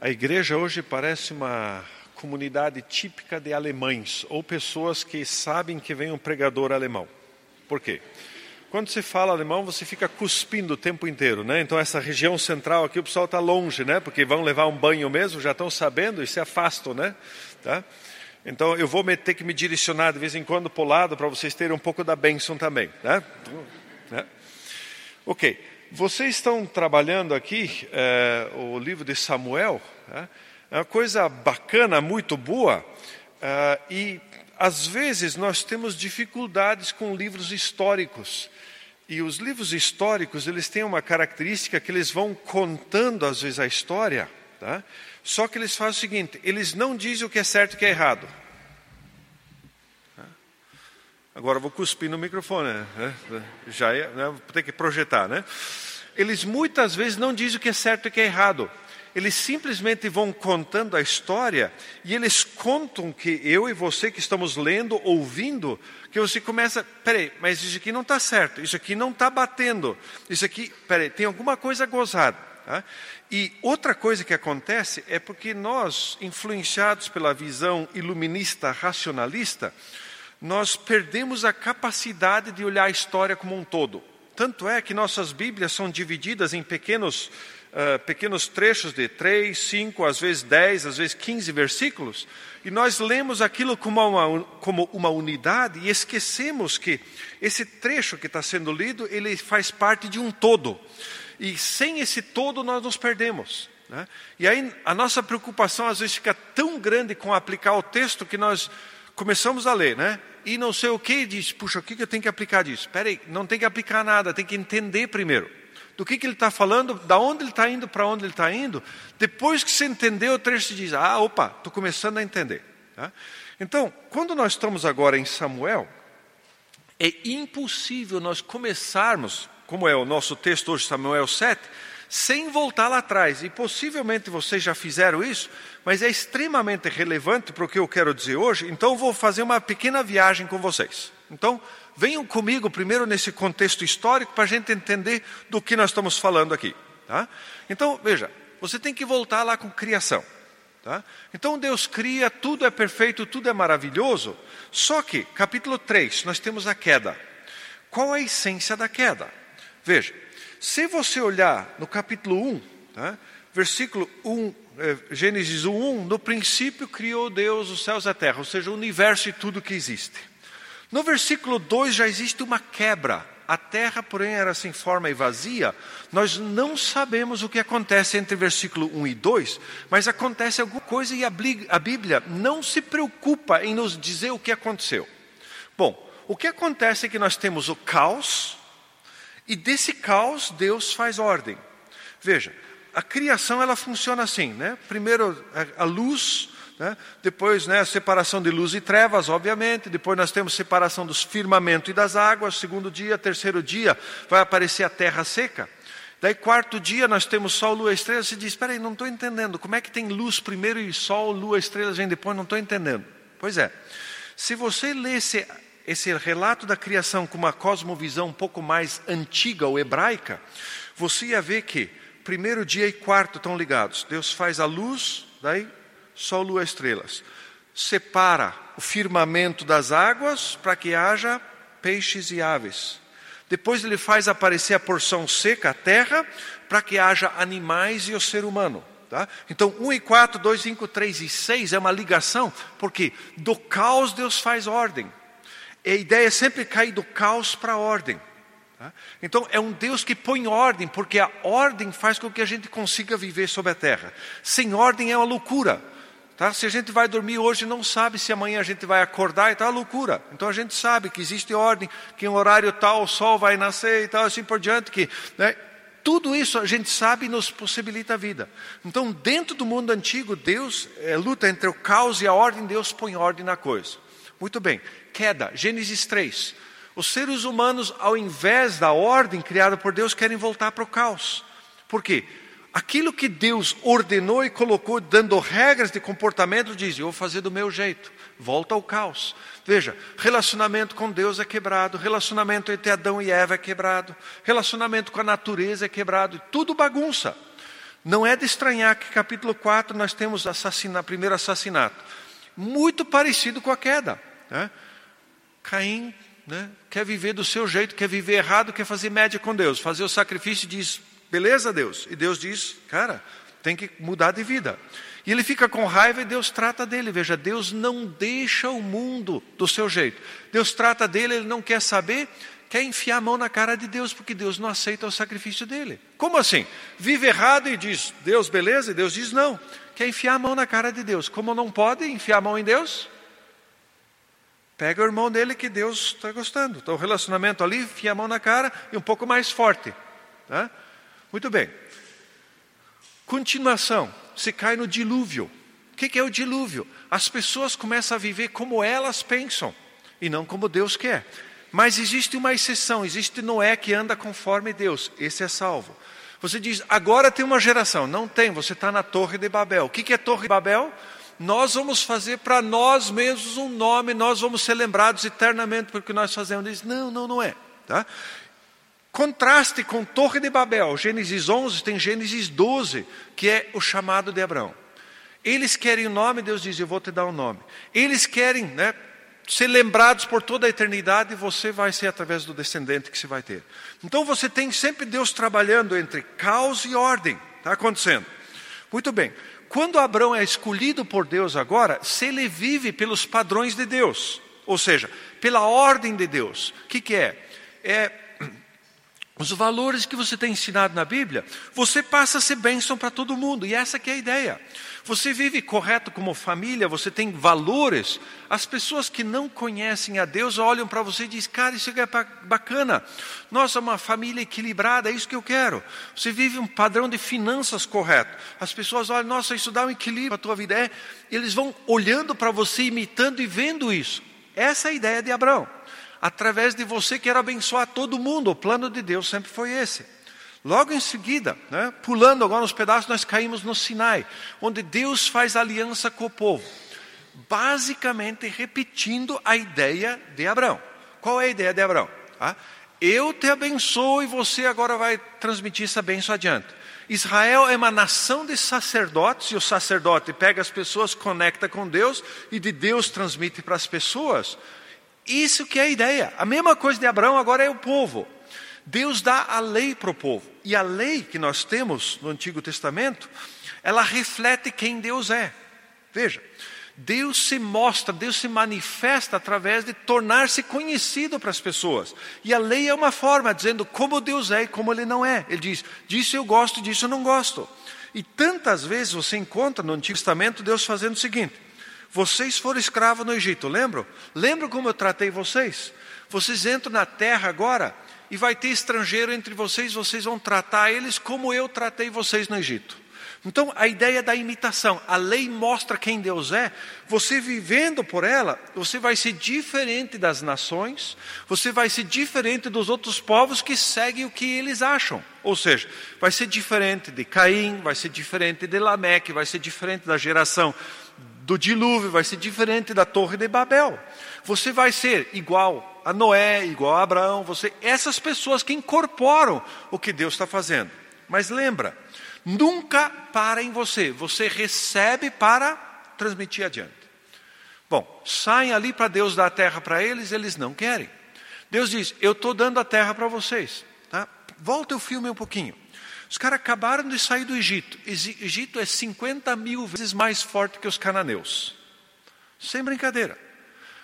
A igreja hoje parece uma comunidade típica de alemães ou pessoas que sabem que vem um pregador alemão. Por quê? Quando se fala alemão, você fica cuspindo o tempo inteiro, né? Então essa região central aqui o pessoal está longe, né? Porque vão levar um banho mesmo, já estão sabendo e se afastam, né? Tá? Então eu vou ter que me direcionar de vez em quando para o lado para vocês terem um pouco da bênção também, né? né? Ok. Vocês estão trabalhando aqui é, o livro de Samuel, né? é uma coisa bacana, muito boa, é, e às vezes nós temos dificuldades com livros históricos. E os livros históricos, eles têm uma característica que eles vão contando às vezes a história, tá? só que eles fazem o seguinte, eles não dizem o que é certo e o que é errado. Agora vou cuspir no microfone, né? já é, né? vou ter que projetar, né? Eles muitas vezes não dizem o que é certo e o que é errado. Eles simplesmente vão contando a história e eles contam que eu e você que estamos lendo, ouvindo, que você começa, peraí, mas isso aqui não está certo, isso aqui não está batendo, isso aqui, peraí, tem alguma coisa gozada. Tá? E outra coisa que acontece é porque nós, influenciados pela visão iluminista racionalista, nós perdemos a capacidade de olhar a história como um todo. Tanto é que nossas Bíblias são divididas em pequenos, uh, pequenos trechos de três, cinco, às vezes dez, às vezes quinze versículos, e nós lemos aquilo como uma, como uma unidade e esquecemos que esse trecho que está sendo lido, ele faz parte de um todo. E sem esse todo nós nos perdemos. Né? E aí a nossa preocupação às vezes fica tão grande com aplicar o texto que nós começamos a ler, né? E não sei o que, e diz, puxa, o que eu tenho que aplicar disso? Espera aí, não tem que aplicar nada, tem que entender primeiro. Do que, que ele está falando, da onde ele está indo, para onde ele está indo. Depois que você entendeu, o trecho diz, ah, opa, estou começando a entender. Tá? Então, quando nós estamos agora em Samuel, é impossível nós começarmos, como é o nosso texto hoje, Samuel 7, sem voltar lá atrás. E possivelmente vocês já fizeram isso, mas é extremamente relevante para o que eu quero dizer hoje, então vou fazer uma pequena viagem com vocês. Então, venham comigo primeiro nesse contexto histórico para a gente entender do que nós estamos falando aqui. Tá? Então, veja, você tem que voltar lá com criação. Tá? Então Deus cria, tudo é perfeito, tudo é maravilhoso, só que, capítulo 3, nós temos a queda. Qual a essência da queda? Veja, se você olhar no capítulo 1, tá? versículo 1, é, Gênesis 1, no princípio criou Deus os céus e a terra, ou seja, o universo e tudo que existe. No versículo 2 já existe uma quebra. A terra, porém, era sem forma e vazia. Nós não sabemos o que acontece entre versículo 1 e 2, mas acontece alguma coisa e a Bíblia não se preocupa em nos dizer o que aconteceu. Bom, o que acontece é que nós temos o caos, e desse caos, Deus faz ordem. Veja, a criação ela funciona assim, né? Primeiro a luz, né? depois né, a separação de luz e trevas, obviamente. Depois nós temos separação dos firmamento e das águas. Segundo dia, terceiro dia, vai aparecer a terra seca. Daí quarto dia nós temos sol, lua, estrelas. Você diz, espera aí, não estou entendendo. Como é que tem luz primeiro e sol, lua, estrelas vem depois? Não estou entendendo. Pois é. Se você lesse esse relato da criação com uma cosmovisão um pouco mais antiga ou hebraica, você ia ver que primeiro dia e quarto estão ligados. Deus faz a luz, daí sol, lua, estrelas. Separa o firmamento das águas para que haja peixes e aves. Depois ele faz aparecer a porção seca, a terra, para que haja animais e o ser humano. Tá? Então, 1 e 4, 2, 5, 3 e 6 é uma ligação, porque do caos Deus faz ordem a ideia é sempre cair do caos para a ordem. Tá? Então, é um Deus que põe ordem, porque a ordem faz com que a gente consiga viver sobre a terra. Sem ordem é uma loucura. Tá? Se a gente vai dormir hoje, não sabe se amanhã a gente vai acordar, então é loucura. Então a gente sabe que existe ordem, que em um horário tal o sol vai nascer e tal, assim por diante. Que, né? Tudo isso a gente sabe e nos possibilita a vida. Então, dentro do mundo antigo, Deus é, luta entre o caos e a ordem, Deus põe ordem na coisa. Muito bem, queda, Gênesis 3. Os seres humanos, ao invés da ordem criada por Deus, querem voltar para o caos. Por quê? Aquilo que Deus ordenou e colocou, dando regras de comportamento, diz: Eu vou fazer do meu jeito. Volta ao caos. Veja, relacionamento com Deus é quebrado, relacionamento entre Adão e Eva é quebrado, relacionamento com a natureza é quebrado, tudo bagunça. Não é de estranhar que capítulo 4 nós temos o primeiro assassinato. Muito parecido com a queda. Né? Caim né, quer viver do seu jeito, quer viver errado, quer fazer média com Deus, fazer o sacrifício e diz, beleza Deus. E Deus diz, cara, tem que mudar de vida. E ele fica com raiva e Deus trata dele. Veja, Deus não deixa o mundo do seu jeito. Deus trata dele, ele não quer saber, quer enfiar a mão na cara de Deus, porque Deus não aceita o sacrifício dele. Como assim? Vive errado e diz, Deus, beleza? E Deus diz, não. Quer enfiar a mão na cara de Deus. Como não pode enfiar a mão em Deus? Pega o irmão dele que Deus está gostando. Então, o relacionamento ali, enfia a mão na cara e um pouco mais forte. Tá? Muito bem. Continuação se cai no dilúvio. O que é o dilúvio? As pessoas começam a viver como elas pensam e não como Deus quer. Mas existe uma exceção, existe Noé que anda conforme Deus, esse é salvo. Você diz, agora tem uma geração. Não tem, você está na Torre de Babel. O que é Torre de Babel? Nós vamos fazer para nós mesmos um nome, nós vamos ser lembrados eternamente porque nós fazemos. Diz, não, não, não é. Tá? Contraste com Torre de Babel, Gênesis 11, tem Gênesis 12, que é o chamado de Abraão. Eles querem o nome, Deus diz: Eu vou te dar o um nome. Eles querem né, ser lembrados por toda a eternidade, você vai ser através do descendente que você vai ter. Então você tem sempre Deus trabalhando entre caos e ordem. Está acontecendo. Muito bem. Quando Abraão é escolhido por Deus agora, se ele vive pelos padrões de Deus, ou seja, pela ordem de Deus, o que, que é? É os valores que você tem ensinado na Bíblia, você passa a ser bênção para todo mundo, e essa que é a ideia. Você vive correto como família, você tem valores. As pessoas que não conhecem a Deus olham para você e dizem, cara, isso é bacana. Nossa, uma família equilibrada, é isso que eu quero. Você vive um padrão de finanças correto. As pessoas olham, nossa, isso dá um equilíbrio para a tua vida. É, eles vão olhando para você, imitando e vendo isso. Essa é a ideia de Abraão através de você quero abençoar todo mundo. O plano de Deus sempre foi esse. Logo em seguida, né, pulando agora nos pedaços, nós caímos no Sinai, onde Deus faz aliança com o povo, basicamente repetindo a ideia de Abraão. Qual é a ideia de Abraão? Ah, eu te abençoo e você agora vai transmitir essa bênção adiante. Israel é uma nação de sacerdotes, e o sacerdote pega as pessoas, conecta com Deus, e de Deus transmite para as pessoas isso que é a ideia. A mesma coisa de Abraão agora é o povo. Deus dá a lei para o povo. E a lei que nós temos no Antigo Testamento, ela reflete quem Deus é. Veja, Deus se mostra, Deus se manifesta através de tornar-se conhecido para as pessoas. E a lei é uma forma dizendo como Deus é e como Ele não é. Ele diz: disso eu gosto, disso eu não gosto. E tantas vezes você encontra no Antigo Testamento Deus fazendo o seguinte: vocês foram escravos no Egito, lembram? Lembram como eu tratei vocês? Vocês entram na terra agora e vai ter estrangeiro entre vocês, vocês vão tratar eles como eu tratei vocês no Egito. Então, a ideia da imitação, a lei mostra quem Deus é, você vivendo por ela, você vai ser diferente das nações, você vai ser diferente dos outros povos que seguem o que eles acham. Ou seja, vai ser diferente de Caim, vai ser diferente de Lameque, vai ser diferente da geração do dilúvio, vai ser diferente da Torre de Babel. Você vai ser igual a Noé, igual a Abraão, você, essas pessoas que incorporam o que Deus está fazendo. Mas lembra, nunca para em você, você recebe para transmitir adiante. Bom, saem ali para Deus dar a terra para eles, eles não querem. Deus diz: Eu estou dando a terra para vocês. Tá? Volta o filme um pouquinho. Os caras acabaram de sair do Egito. Egito é 50 mil vezes mais forte que os cananeus. Sem brincadeira.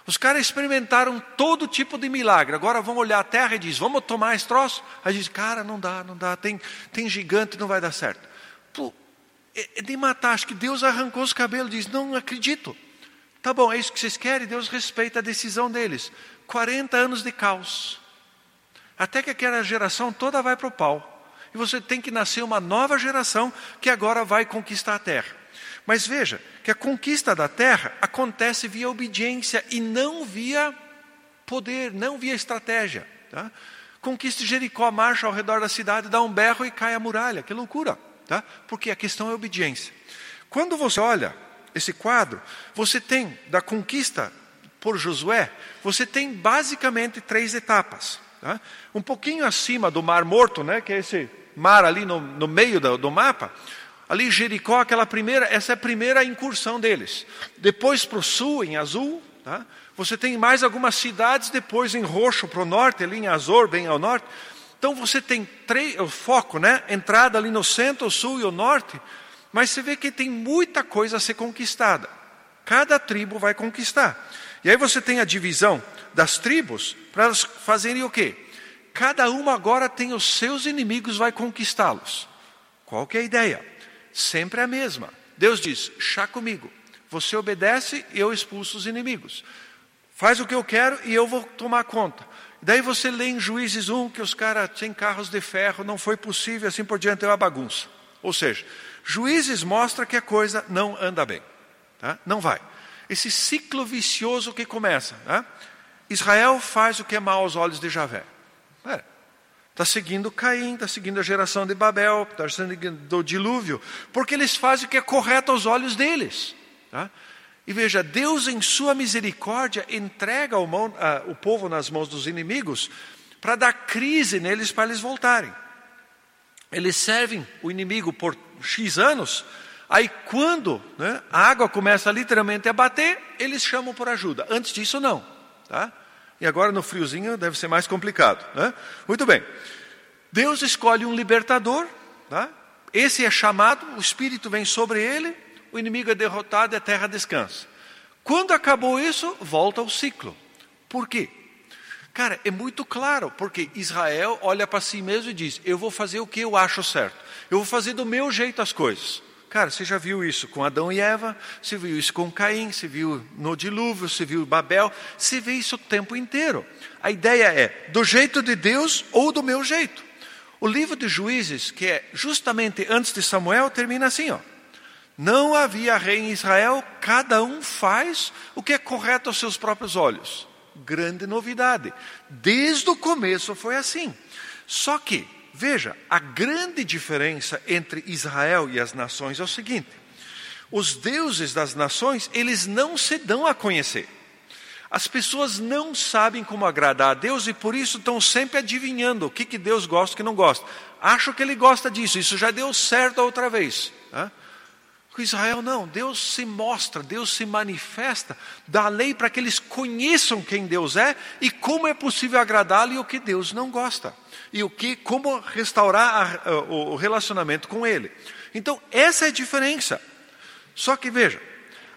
Os caras experimentaram todo tipo de milagre. Agora vão olhar a terra e diz: Vamos tomar esse troço? Aí diz: Cara, não dá, não dá. Tem, tem gigante, não vai dar certo. Pô, é, é de matar. Acho que Deus arrancou os cabelos. Diz: Não acredito. Tá bom, é isso que vocês querem. Deus respeita a decisão deles. 40 anos de caos. Até que aquela geração toda vai para o pau e você tem que nascer uma nova geração que agora vai conquistar a terra. Mas veja que a conquista da terra acontece via obediência e não via poder, não via estratégia. Tá? Conquista Jericó, marcha ao redor da cidade, dá um berro e cai a muralha. Que loucura! Tá? Porque a questão é obediência. Quando você olha esse quadro, você tem da conquista por Josué, você tem basicamente três etapas. Tá? Um pouquinho acima do Mar Morto, né, que é esse mar ali no, no meio do, do mapa, Ali Jericó, aquela primeira, essa é a primeira incursão deles. Depois para o sul, em azul, tá? você tem mais algumas cidades, depois em roxo para o norte, ali em Azor, bem ao norte. Então você tem três, o foco, né? Entrada ali no centro, o sul e o norte. Mas você vê que tem muita coisa a ser conquistada. Cada tribo vai conquistar. E aí você tem a divisão das tribos para elas fazerem o quê? Cada uma agora tem os seus inimigos, vai conquistá-los. Qual que é a ideia? Sempre a mesma. Deus diz: chá comigo. Você obedece e eu expulso os inimigos. Faz o que eu quero e eu vou tomar conta. Daí você lê em Juízes 1 que os caras têm carros de ferro, não foi possível, assim por diante é uma bagunça. Ou seja, Juízes mostra que a coisa não anda bem. Tá? Não vai. Esse ciclo vicioso que começa. Tá? Israel faz o que é mal aos olhos de Javé. É, Está seguindo Caim, está seguindo a geração de Babel, está seguindo o dilúvio, porque eles fazem o que é correto aos olhos deles. Tá? E veja, Deus, em sua misericórdia, entrega o, mão, uh, o povo nas mãos dos inimigos para dar crise neles para eles voltarem. Eles servem o inimigo por X anos, aí quando né, a água começa literalmente a bater, eles chamam por ajuda. Antes disso, não. Tá? E agora no friozinho deve ser mais complicado. Né? Muito bem. Deus escolhe um libertador. Tá? Esse é chamado, o Espírito vem sobre ele, o inimigo é derrotado e a terra descansa. Quando acabou isso, volta ao ciclo. Por quê? Cara, é muito claro, porque Israel olha para si mesmo e diz: Eu vou fazer o que eu acho certo, eu vou fazer do meu jeito as coisas. Cara, você já viu isso com Adão e Eva, você viu isso com Caim, você viu no dilúvio, você viu Babel, você vê isso o tempo inteiro. A ideia é do jeito de Deus ou do meu jeito. O livro de Juízes, que é justamente antes de Samuel, termina assim, ó. Não havia rei em Israel, cada um faz o que é correto aos seus próprios olhos. Grande novidade. Desde o começo foi assim. Só que Veja, a grande diferença entre Israel e as nações é o seguinte: os deuses das nações, eles não se dão a conhecer. As pessoas não sabem como agradar a Deus e por isso estão sempre adivinhando o que, que Deus gosta e o que não gosta. Acho que ele gosta disso, isso já deu certo a outra vez. Né? Com Israel não, Deus se mostra, Deus se manifesta, dá lei para que eles conheçam quem Deus é e como é possível agradá-lo e o que Deus não gosta e o que, como restaurar a, o relacionamento com Ele. Então, essa é a diferença. Só que veja,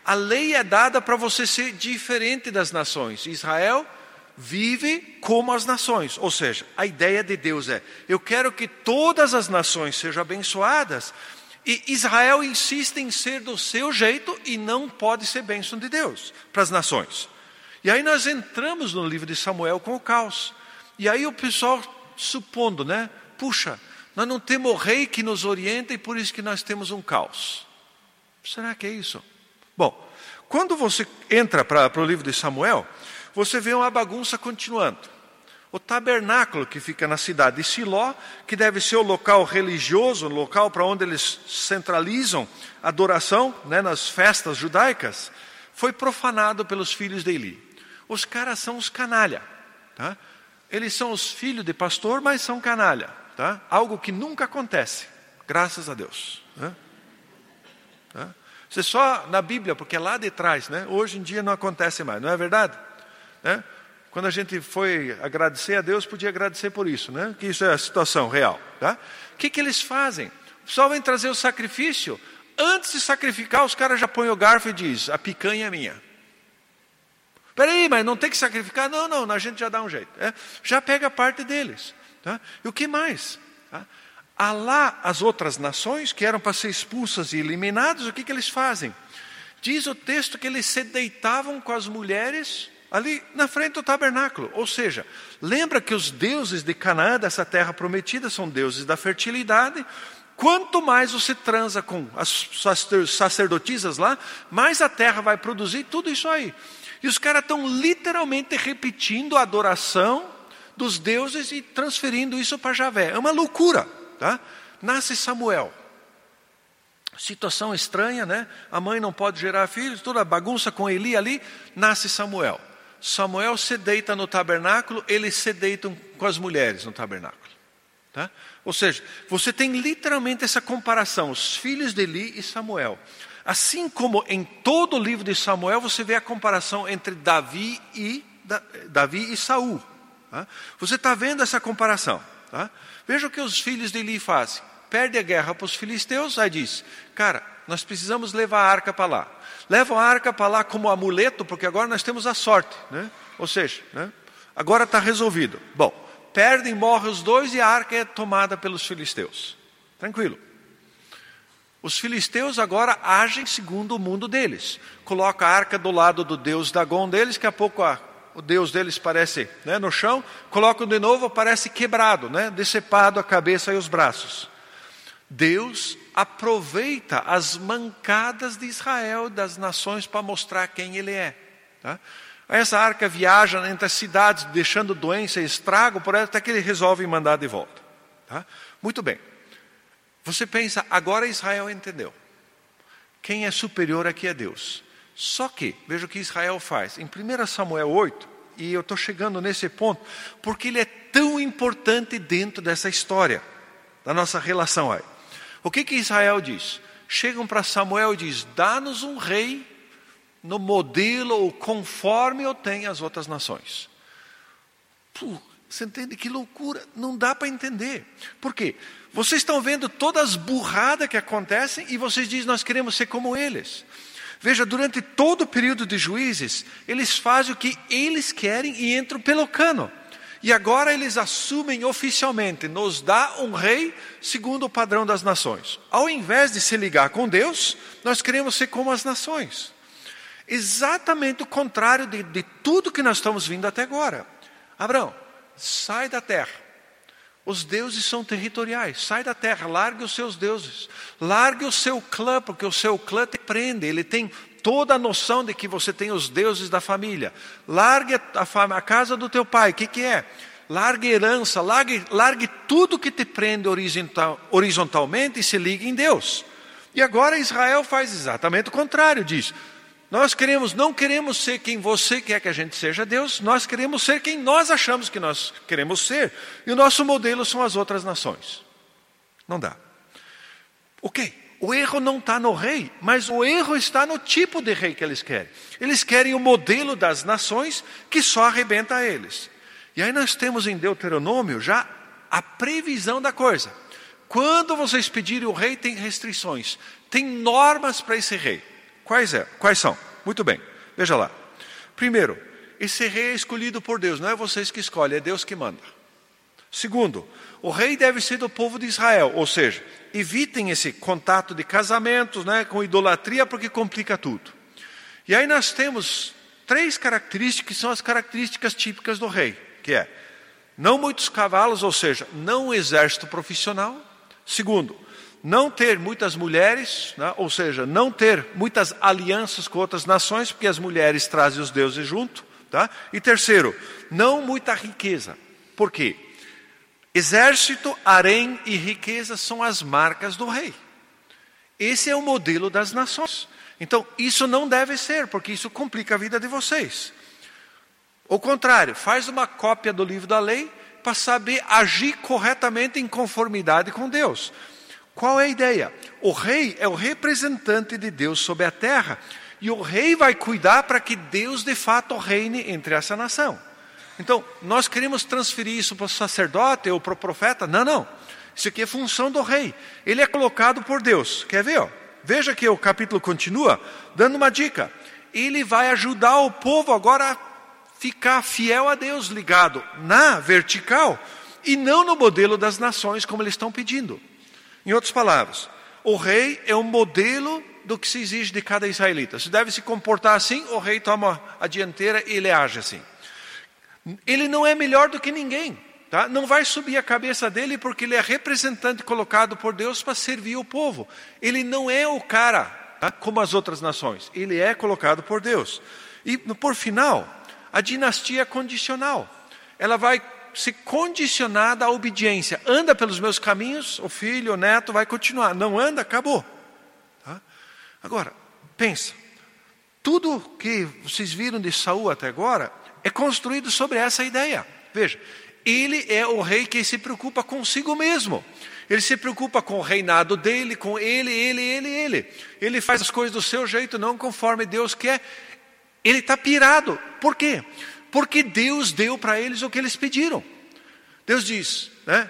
a lei é dada para você ser diferente das nações. Israel vive como as nações, ou seja, a ideia de Deus é: eu quero que todas as nações sejam abençoadas, e Israel insiste em ser do seu jeito e não pode ser bênção de Deus para as nações. E aí nós entramos no livro de Samuel com o caos. E aí o pessoal supondo, né? Puxa, nós não temos rei que nos orienta e por isso que nós temos um caos. Será que é isso? Bom, quando você entra para o livro de Samuel, você vê uma bagunça continuando. O tabernáculo que fica na cidade de Siló, que deve ser o local religioso, o local para onde eles centralizam a adoração né, nas festas judaicas, foi profanado pelos filhos de Eli. Os caras são os canalha. Tá? Eles são os filhos de pastor, mas são canalha. Tá? Algo que nunca acontece, graças a Deus. Né? Tá? É só na Bíblia, porque é lá de trás. Né? Hoje em dia não acontece mais, não é verdade? Né? Quando a gente foi agradecer a Deus, podia agradecer por isso, né? que isso é a situação real. Tá? O que, que eles fazem? O pessoal vem trazer o sacrifício, antes de sacrificar, os caras já põem o garfo e diz: a picanha é minha. Peraí, mas não tem que sacrificar? Não, não, a gente já dá um jeito. É, já pega parte deles. Tá? E o que mais? Tá? Há lá as outras nações que eram para ser expulsas e eliminadas, o que, que eles fazem? Diz o texto que eles se deitavam com as mulheres ali na frente do tabernáculo. Ou seja, lembra que os deuses de Canaã, dessa terra prometida, são deuses da fertilidade. Quanto mais você transa com as sacerdotisas lá, mais a terra vai produzir tudo isso aí. E os caras estão literalmente repetindo a adoração dos deuses e transferindo isso para Javé. É uma loucura. Tá? Nasce Samuel. Situação estranha, né? A mãe não pode gerar filhos, toda bagunça com Eli ali. Nasce Samuel. Samuel se deita no tabernáculo, eles se deitam com as mulheres no tabernáculo. Tá? Ou seja, você tem literalmente essa comparação, os filhos de Eli e Samuel. Assim como em todo o livro de Samuel você vê a comparação entre Davi e, Davi e Saul. Tá? Você está vendo essa comparação. Tá? Veja o que os filhos de Eli fazem. Perde a guerra para os filisteus, aí diz, cara, nós precisamos levar a arca para lá. Levam a arca para lá como amuleto, porque agora nós temos a sorte. Né? Ou seja, né? agora está resolvido. Bom, perdem, morrem os dois e a arca é tomada pelos filisteus. Tranquilo. Os filisteus agora agem segundo o mundo deles. Coloca a arca do lado do deus Dagon deles, daqui a pouco a, o deus deles parece né, no chão, colocam de novo, parece quebrado, né, decepado a cabeça e os braços. Deus aproveita as mancadas de Israel, das nações, para mostrar quem Ele é. Tá? Essa arca viaja entre as cidades, deixando doença e estrago, por ela, até que Ele resolve mandar de volta. Tá? Muito bem. Você pensa, agora Israel entendeu. Quem é superior aqui é Deus. Só que, veja o que Israel faz. Em 1 Samuel 8, e eu estou chegando nesse ponto, porque ele é tão importante dentro dessa história, da nossa relação aí. O que que Israel diz? Chegam para Samuel e diz: "Dá-nos um rei no modelo ou conforme eu tenho as outras nações". Puh, você entende que loucura? Não dá para entender. Por quê? Vocês estão vendo todas as burradas que acontecem e vocês dizem nós queremos ser como eles. Veja, durante todo o período de juízes, eles fazem o que eles querem e entram pelo cano. E agora eles assumem oficialmente, nos dá um rei segundo o padrão das nações. Ao invés de se ligar com Deus, nós queremos ser como as nações. Exatamente o contrário de, de tudo que nós estamos vindo até agora. Abraão, sai da terra. Os deuses são territoriais. Sai da terra, largue os seus deuses. Largue o seu clã, porque o seu clã te prende. Ele tem toda a noção de que você tem os deuses da família. Largue a, a, a casa do teu pai, o que, que é? Largue herança, largue, largue tudo que te prende horizontal, horizontalmente e se ligue em Deus. E agora Israel faz exatamente o contrário, diz: nós queremos, não queremos ser quem você quer que a gente seja Deus, nós queremos ser quem nós achamos que nós queremos ser. E o nosso modelo são as outras nações. Não dá. Ok, o erro não está no rei, mas o erro está no tipo de rei que eles querem. Eles querem o modelo das nações que só arrebenta eles. E aí nós temos em Deuteronômio já a previsão da coisa. Quando vocês pedirem o rei, tem restrições, tem normas para esse rei. Quais, é? Quais são? Muito bem, veja lá. Primeiro, esse rei é escolhido por Deus, não é vocês que escolhem, é Deus que manda. Segundo, o rei deve ser do povo de Israel, ou seja, evitem esse contato de casamentos né, com idolatria, porque complica tudo. E aí nós temos três características que são as características típicas do rei, que é não muitos cavalos, ou seja, não um exército profissional. Segundo, não ter muitas mulheres, né, ou seja, não ter muitas alianças com outras nações, porque as mulheres trazem os deuses junto. Tá? E terceiro, não muita riqueza. Por quê? Exército, harém e riqueza são as marcas do rei. Esse é o modelo das nações. Então, isso não deve ser, porque isso complica a vida de vocês. Ao contrário, faz uma cópia do livro da lei para saber agir corretamente em conformidade com Deus. Qual é a ideia? O rei é o representante de Deus sobre a terra, e o rei vai cuidar para que Deus de fato reine entre essa nação. Então, nós queremos transferir isso para o sacerdote ou para o profeta? Não, não. Isso aqui é função do rei. Ele é colocado por Deus. Quer ver? Veja que o capítulo continua dando uma dica. Ele vai ajudar o povo agora a ficar fiel a Deus, ligado na vertical e não no modelo das nações, como eles estão pedindo. Em outras palavras, o rei é um modelo do que se exige de cada israelita. Se deve se comportar assim, o rei toma a dianteira e ele age assim. Ele não é melhor do que ninguém. Tá? Não vai subir a cabeça dele porque ele é representante colocado por Deus para servir o povo. Ele não é o cara tá? como as outras nações. Ele é colocado por Deus. E por final, a dinastia é condicional. Ela vai ser condicionada à obediência. Anda pelos meus caminhos, o filho, o neto vai continuar. Não anda, acabou. Tá? Agora, pensa. Tudo que vocês viram de Saul até agora é construído sobre essa ideia. Veja, ele é o rei que se preocupa consigo mesmo. Ele se preocupa com o reinado dele, com ele, ele, ele, ele. Ele faz as coisas do seu jeito, não conforme Deus quer. Ele está pirado. Por quê? Porque Deus deu para eles o que eles pediram. Deus diz, né?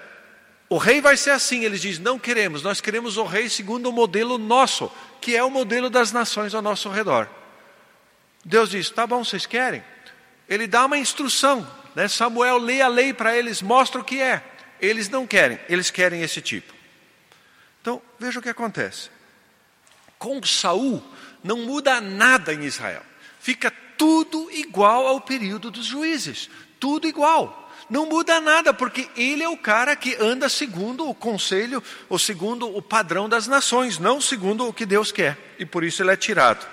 O rei vai ser assim. Eles dizem: não queremos, nós queremos o rei segundo o modelo nosso, que é o modelo das nações ao nosso redor. Deus diz: tá bom, vocês querem? Ele dá uma instrução. Né? Samuel lê a lei para eles, mostra o que é. Eles não querem, eles querem esse tipo. Então, veja o que acontece. Com Saul, não muda nada em Israel. Fica tudo igual ao período dos juízes. Tudo igual. Não muda nada, porque ele é o cara que anda segundo o conselho, ou segundo o padrão das nações, não segundo o que Deus quer. E por isso ele é tirado.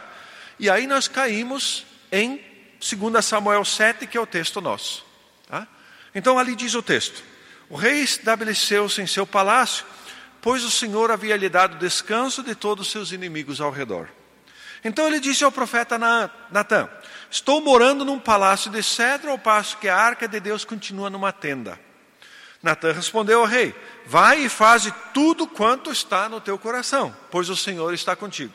E aí nós caímos em 2 Samuel 7, que é o texto nosso. Tá? Então ali diz o texto: O rei estabeleceu-se em seu palácio, pois o Senhor havia lhe dado descanso de todos os seus inimigos ao redor. Então ele disse ao profeta Natan: Estou morando num palácio de cedro, ao passo que a arca de Deus continua numa tenda. Natan respondeu ao rei: Vai e faze tudo quanto está no teu coração, pois o Senhor está contigo.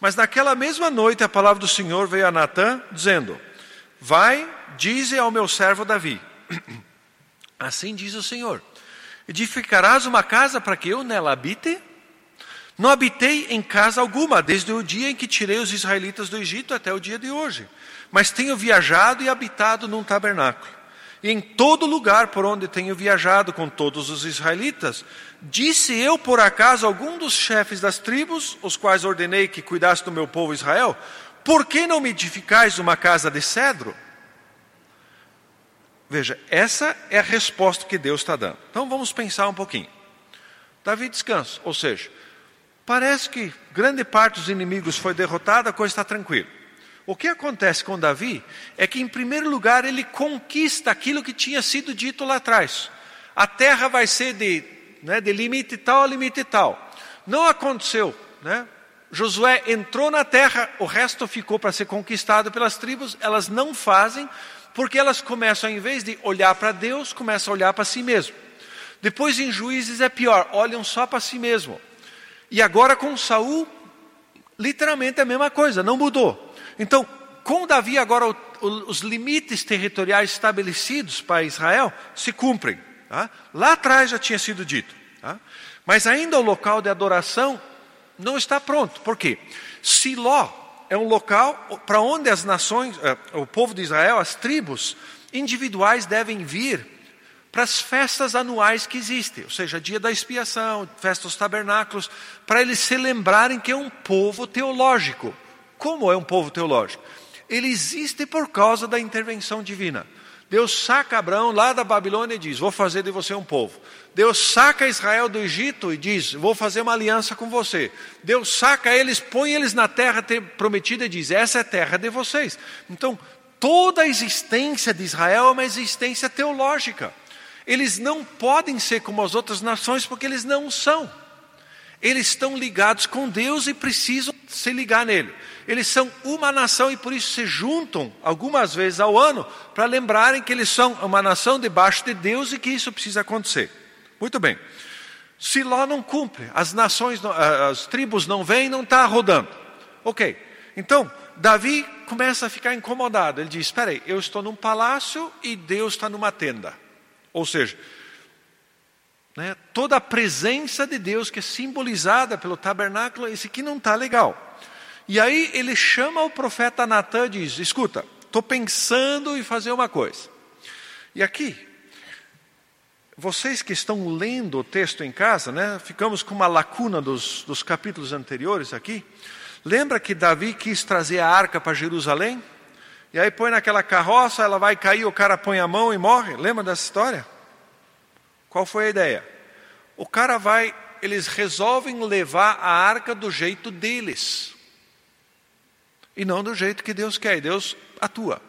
Mas naquela mesma noite a palavra do Senhor veio a Natã, dizendo: Vai, dize ao meu servo Davi: Assim diz o Senhor: Edificarás uma casa para que eu nela habite? Não habitei em casa alguma desde o dia em que tirei os israelitas do Egito até o dia de hoje, mas tenho viajado e habitado num tabernáculo. E em todo lugar por onde tenho viajado com todos os israelitas, disse eu por acaso a algum dos chefes das tribos, os quais ordenei que cuidasse do meu povo Israel, por que não me edificais uma casa de cedro? Veja, essa é a resposta que Deus está dando. Então vamos pensar um pouquinho. Davi descansa, ou seja, Parece que grande parte dos inimigos foi derrotada, a coisa está tranquila. O que acontece com Davi é que, em primeiro lugar, ele conquista aquilo que tinha sido dito lá atrás. A terra vai ser de, né, de limite tal a limite tal. Não aconteceu. Né? Josué entrou na terra, o resto ficou para ser conquistado pelas tribos, elas não fazem, porque elas começam, em vez de olhar para Deus, começam a olhar para si mesmo. Depois em juízes é pior, olham só para si mesmo. E agora com Saul, literalmente é a mesma coisa, não mudou. Então, com Davi agora o, o, os limites territoriais estabelecidos para Israel se cumprem. Tá? Lá atrás já tinha sido dito. Tá? Mas ainda o local de adoração não está pronto. Por quê? Siló é um local para onde as nações, eh, o povo de Israel, as tribos individuais devem vir para as festas anuais que existem, ou seja, dia da expiação, festa dos tabernáculos, para eles se lembrarem que é um povo teológico. Como é um povo teológico? Ele existe por causa da intervenção divina. Deus saca Abraão lá da Babilônia e diz: Vou fazer de você um povo. Deus saca Israel do Egito e diz: Vou fazer uma aliança com você. Deus saca eles, põe eles na terra prometida e diz: Essa é a terra de vocês. Então, toda a existência de Israel é uma existência teológica. Eles não podem ser como as outras nações porque eles não são. Eles estão ligados com Deus e precisam se ligar nele. Eles são uma nação e por isso se juntam algumas vezes ao ano para lembrarem que eles são uma nação debaixo de Deus e que isso precisa acontecer. Muito bem. Siló não cumpre, as nações, as tribos não vêm, não está rodando. Ok. Então, Davi começa a ficar incomodado. Ele diz: Espera aí, eu estou num palácio e Deus está numa tenda. Ou seja, né, toda a presença de Deus que é simbolizada pelo tabernáculo, esse aqui não está legal. E aí ele chama o profeta Natan e diz: Escuta, estou pensando em fazer uma coisa. E aqui, vocês que estão lendo o texto em casa, né, ficamos com uma lacuna dos, dos capítulos anteriores aqui. Lembra que Davi quis trazer a arca para Jerusalém? E aí põe naquela carroça, ela vai cair, o cara põe a mão e morre. Lembra dessa história? Qual foi a ideia? O cara vai, eles resolvem levar a arca do jeito deles. E não do jeito que Deus quer, Deus atua.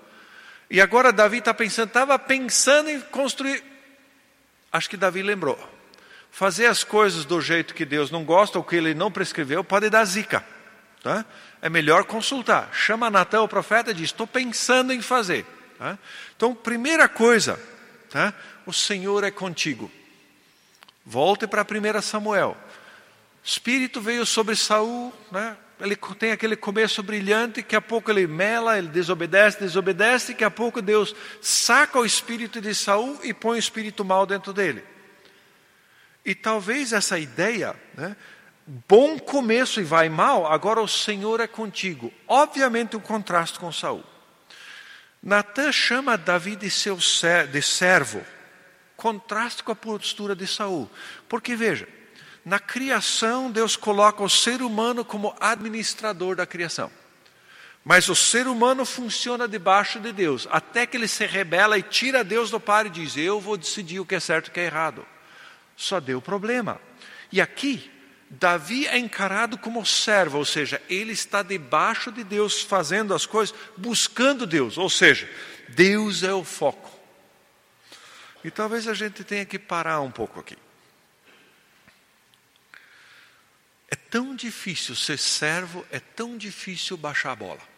E agora Davi está pensando, estava pensando em construir. Acho que Davi lembrou. Fazer as coisas do jeito que Deus não gosta ou que ele não prescreveu pode dar zica. Tá? É melhor consultar. Chama Natan, o profeta, e diz: Estou pensando em fazer. Tá? Então, primeira coisa, tá? o Senhor é contigo. Volte para 1 Samuel. Espírito veio sobre Saul, né? ele tem aquele começo brilhante, que a pouco ele mela, ele desobedece, desobedece, que a pouco Deus saca o espírito de Saul e põe o espírito mal dentro dele. E talvez essa ideia, né, bom começo e vai mal, agora o Senhor é contigo. Obviamente um contraste com Saul. Natan chama Davi de seu de servo, contraste com a postura de Saul. Porque veja, na criação Deus coloca o ser humano como administrador da criação. Mas o ser humano funciona debaixo de Deus, até que ele se rebela e tira Deus do par e diz: Eu vou decidir o que é certo e o que é errado. Só deu problema. E aqui, Davi é encarado como servo, ou seja, ele está debaixo de Deus, fazendo as coisas, buscando Deus, ou seja, Deus é o foco. E talvez a gente tenha que parar um pouco aqui. É tão difícil ser servo, é tão difícil baixar a bola.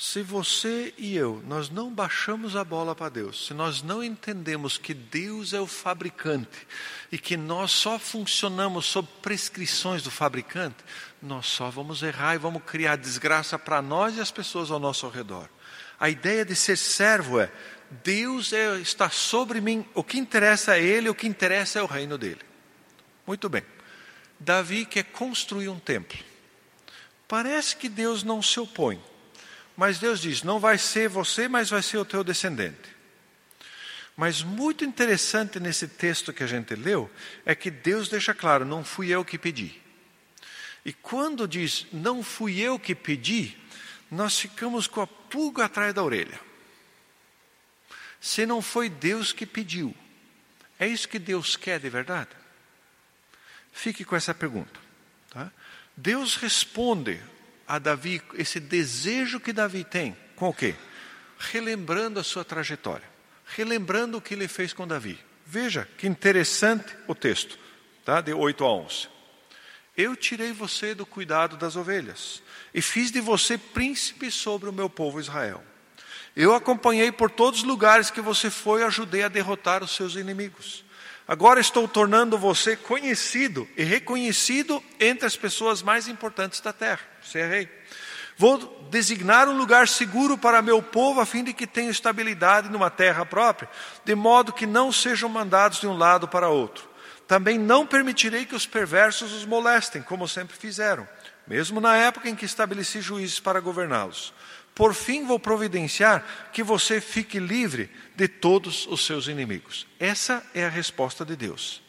Se você e eu, nós não baixamos a bola para Deus, se nós não entendemos que Deus é o fabricante e que nós só funcionamos sob prescrições do fabricante, nós só vamos errar e vamos criar desgraça para nós e as pessoas ao nosso redor. A ideia de ser servo é: Deus é, está sobre mim, o que interessa é Ele, o que interessa é o reino dele. Muito bem. Davi quer construir um templo. Parece que Deus não se opõe. Mas Deus diz: não vai ser você, mas vai ser o teu descendente. Mas muito interessante nesse texto que a gente leu é que Deus deixa claro: não fui eu que pedi. E quando diz não fui eu que pedi, nós ficamos com a pulga atrás da orelha. Se não foi Deus que pediu, é isso que Deus quer de verdade? Fique com essa pergunta. Tá? Deus responde a Davi esse desejo que Davi tem, com o quê? Relembrando a sua trajetória, relembrando o que ele fez com Davi. Veja que interessante o texto, tá? de 8 a 11. Eu tirei você do cuidado das ovelhas e fiz de você príncipe sobre o meu povo Israel. Eu acompanhei por todos os lugares que você foi e ajudei a derrotar os seus inimigos. Agora estou tornando você conhecido e reconhecido entre as pessoas mais importantes da terra. Você é rei. Vou designar um lugar seguro para meu povo, a fim de que tenham estabilidade numa terra própria, de modo que não sejam mandados de um lado para outro. Também não permitirei que os perversos os molestem, como sempre fizeram, mesmo na época em que estabeleci juízes para governá-los. Por fim, vou providenciar que você fique livre de todos os seus inimigos. Essa é a resposta de Deus.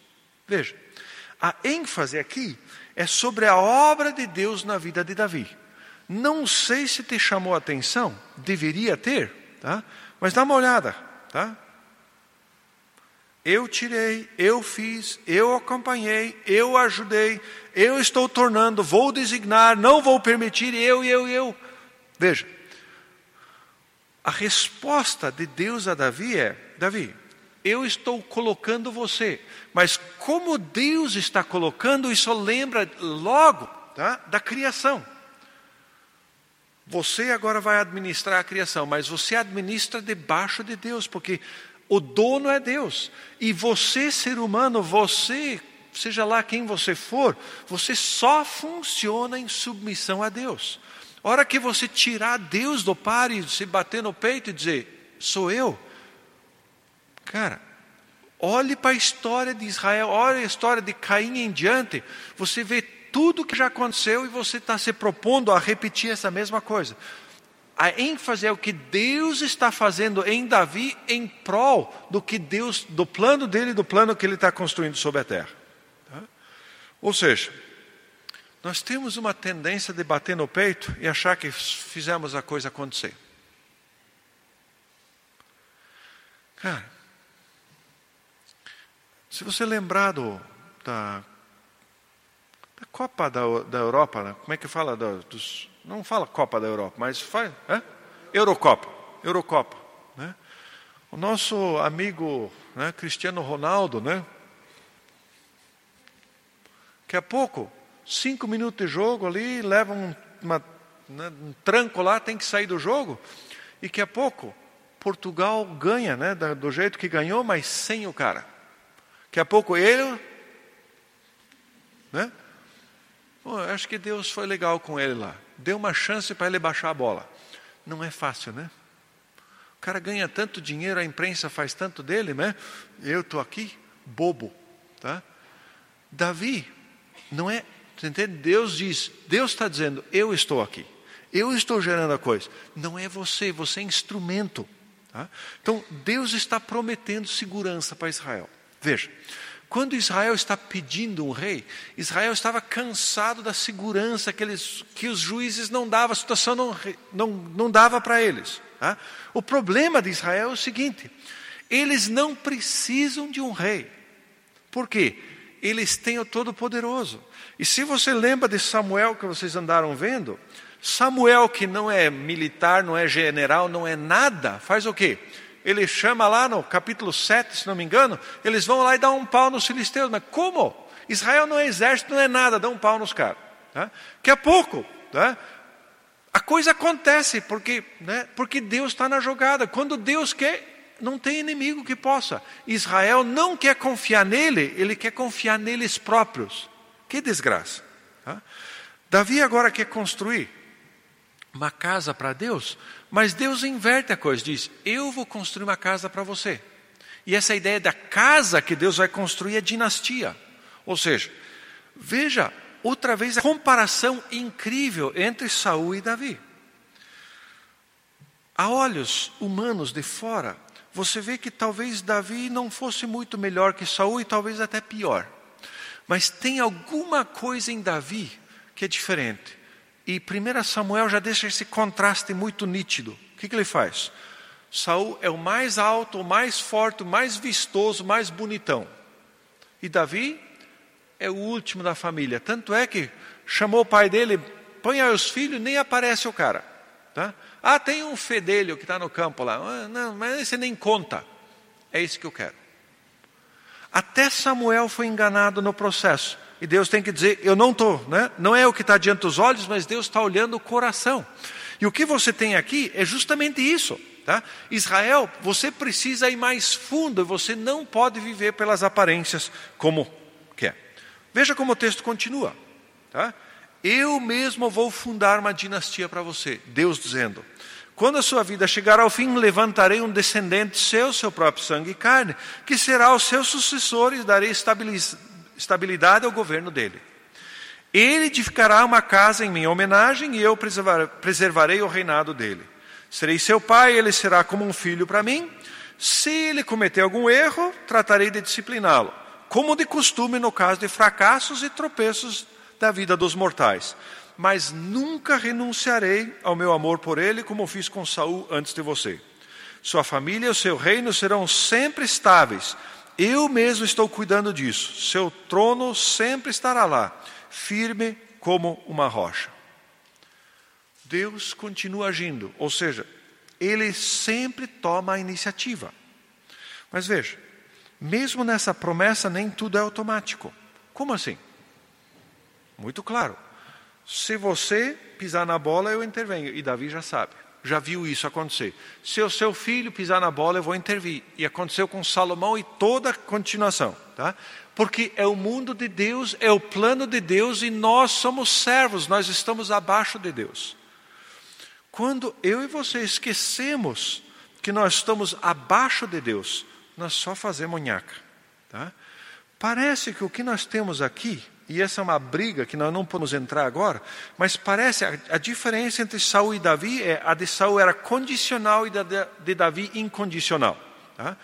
Veja, a ênfase aqui é sobre a obra de Deus na vida de Davi. Não sei se te chamou a atenção, deveria ter, tá? mas dá uma olhada. Tá? Eu tirei, eu fiz, eu acompanhei, eu ajudei, eu estou tornando, vou designar, não vou permitir, eu, eu, eu. Veja, a resposta de Deus a Davi é: Davi, eu estou colocando você, mas como Deus está colocando, isso lembra logo tá, da criação. Você agora vai administrar a criação, mas você administra debaixo de Deus, porque o dono é Deus. E você, ser humano, você, seja lá quem você for, você só funciona em submissão a Deus. Hora que você tirar Deus do par e se bater no peito e dizer, sou eu. Cara, olhe para a história de Israel, olhe a história de Caim em diante, você vê tudo que já aconteceu e você está se propondo a repetir essa mesma coisa. A ênfase é o que Deus está fazendo em Davi em prol do que Deus, do plano dele, do plano que ele está construindo sobre a terra. Tá? Ou seja, nós temos uma tendência de bater no peito e achar que fizemos a coisa acontecer. Cara, se você lembrar do, da, da Copa da, da Europa, né? como é que fala? dos, não fala Copa da Europa, mas faz. É? Eurocopa. Eurocopa. Né? O nosso amigo né, Cristiano Ronaldo, né? Daqui a pouco cinco minutos de jogo ali, leva um, uma, né, um tranco lá, tem que sair do jogo, e daqui a pouco Portugal ganha, né, do jeito que ganhou, mas sem o cara. Daqui a pouco ele, né? Pô, acho que Deus foi legal com ele lá. Deu uma chance para ele baixar a bola. Não é fácil, né? O cara ganha tanto dinheiro, a imprensa faz tanto dele, né? Eu estou aqui, bobo, tá? Davi, não é, você entende? Deus diz, Deus está dizendo, eu estou aqui. Eu estou gerando a coisa. Não é você, você é instrumento. Tá? Então, Deus está prometendo segurança para Israel. Veja, quando Israel está pedindo um rei, Israel estava cansado da segurança que, eles, que os juízes não davam, a situação não, não, não dava para eles. Tá? O problema de Israel é o seguinte: eles não precisam de um rei. Por quê? Eles têm o Todo-Poderoso. E se você lembra de Samuel que vocês andaram vendo, Samuel, que não é militar, não é general, não é nada, faz o quê? Ele chama lá no capítulo 7, se não me engano, eles vão lá e dão um pau nos filisteus. Mas como? Israel não é exército, não é nada, dá um pau nos caras. Tá? Daqui a pouco, tá? a coisa acontece, porque, né? porque Deus está na jogada. Quando Deus quer, não tem inimigo que possa. Israel não quer confiar nele, ele quer confiar neles próprios. Que desgraça. Tá? Davi agora quer construir uma casa para Deus, mas Deus inverte a coisa, diz: Eu vou construir uma casa para você. E essa ideia da casa que Deus vai construir é dinastia. Ou seja, veja outra vez a comparação incrível entre Saul e Davi. A olhos humanos de fora, você vê que talvez Davi não fosse muito melhor que Saul e talvez até pior. Mas tem alguma coisa em Davi que é diferente. E 1 Samuel já deixa esse contraste muito nítido. O que, que ele faz? Saul é o mais alto, o mais forte, o mais vistoso, o mais bonitão. E Davi é o último da família. Tanto é que chamou o pai dele, põe aí os filhos, nem aparece o cara. Tá? Ah, tem um fedelho que está no campo lá. Ah, não, mas esse nem conta. É isso que eu quero. Até Samuel foi enganado no processo. E Deus tem que dizer: eu não estou, né? não é o que está diante dos olhos, mas Deus está olhando o coração. E o que você tem aqui é justamente isso. Tá? Israel, você precisa ir mais fundo, você não pode viver pelas aparências como quer. Veja como o texto continua. Tá? Eu mesmo vou fundar uma dinastia para você, Deus dizendo. Quando a sua vida chegar ao fim, levantarei um descendente seu, seu próprio sangue e carne, que será o seu sucessor e darei estabilidade ao governo dele. Ele edificará uma casa em minha homenagem e eu preservarei o reinado dele. Serei seu pai, ele será como um filho para mim. Se ele cometer algum erro, tratarei de discipliná-lo, como de costume no caso de fracassos e tropeços da vida dos mortais. Mas nunca renunciarei ao meu amor por ele, como fiz com Saul antes de você. Sua família e o seu reino serão sempre estáveis eu mesmo estou cuidando disso. Seu trono sempre estará lá, firme como uma rocha. Deus continua agindo, ou seja, ele sempre toma a iniciativa. Mas veja, mesmo nessa promessa, nem tudo é automático. Como assim? Muito claro. Se você pisar na bola, eu intervenho. E Davi já sabe já viu isso acontecer. Se o seu filho pisar na bola, eu vou intervir. E aconteceu com Salomão e toda a continuação. Tá? Porque é o mundo de Deus, é o plano de Deus e nós somos servos, nós estamos abaixo de Deus. Quando eu e você esquecemos que nós estamos abaixo de Deus, nós só fazemos nhaca. Tá? Parece que o que nós temos aqui e essa é uma briga que nós não podemos entrar agora, mas parece a, a diferença entre Saul e Davi é a de Saul era condicional e a de, de Davi incondicional. Tá?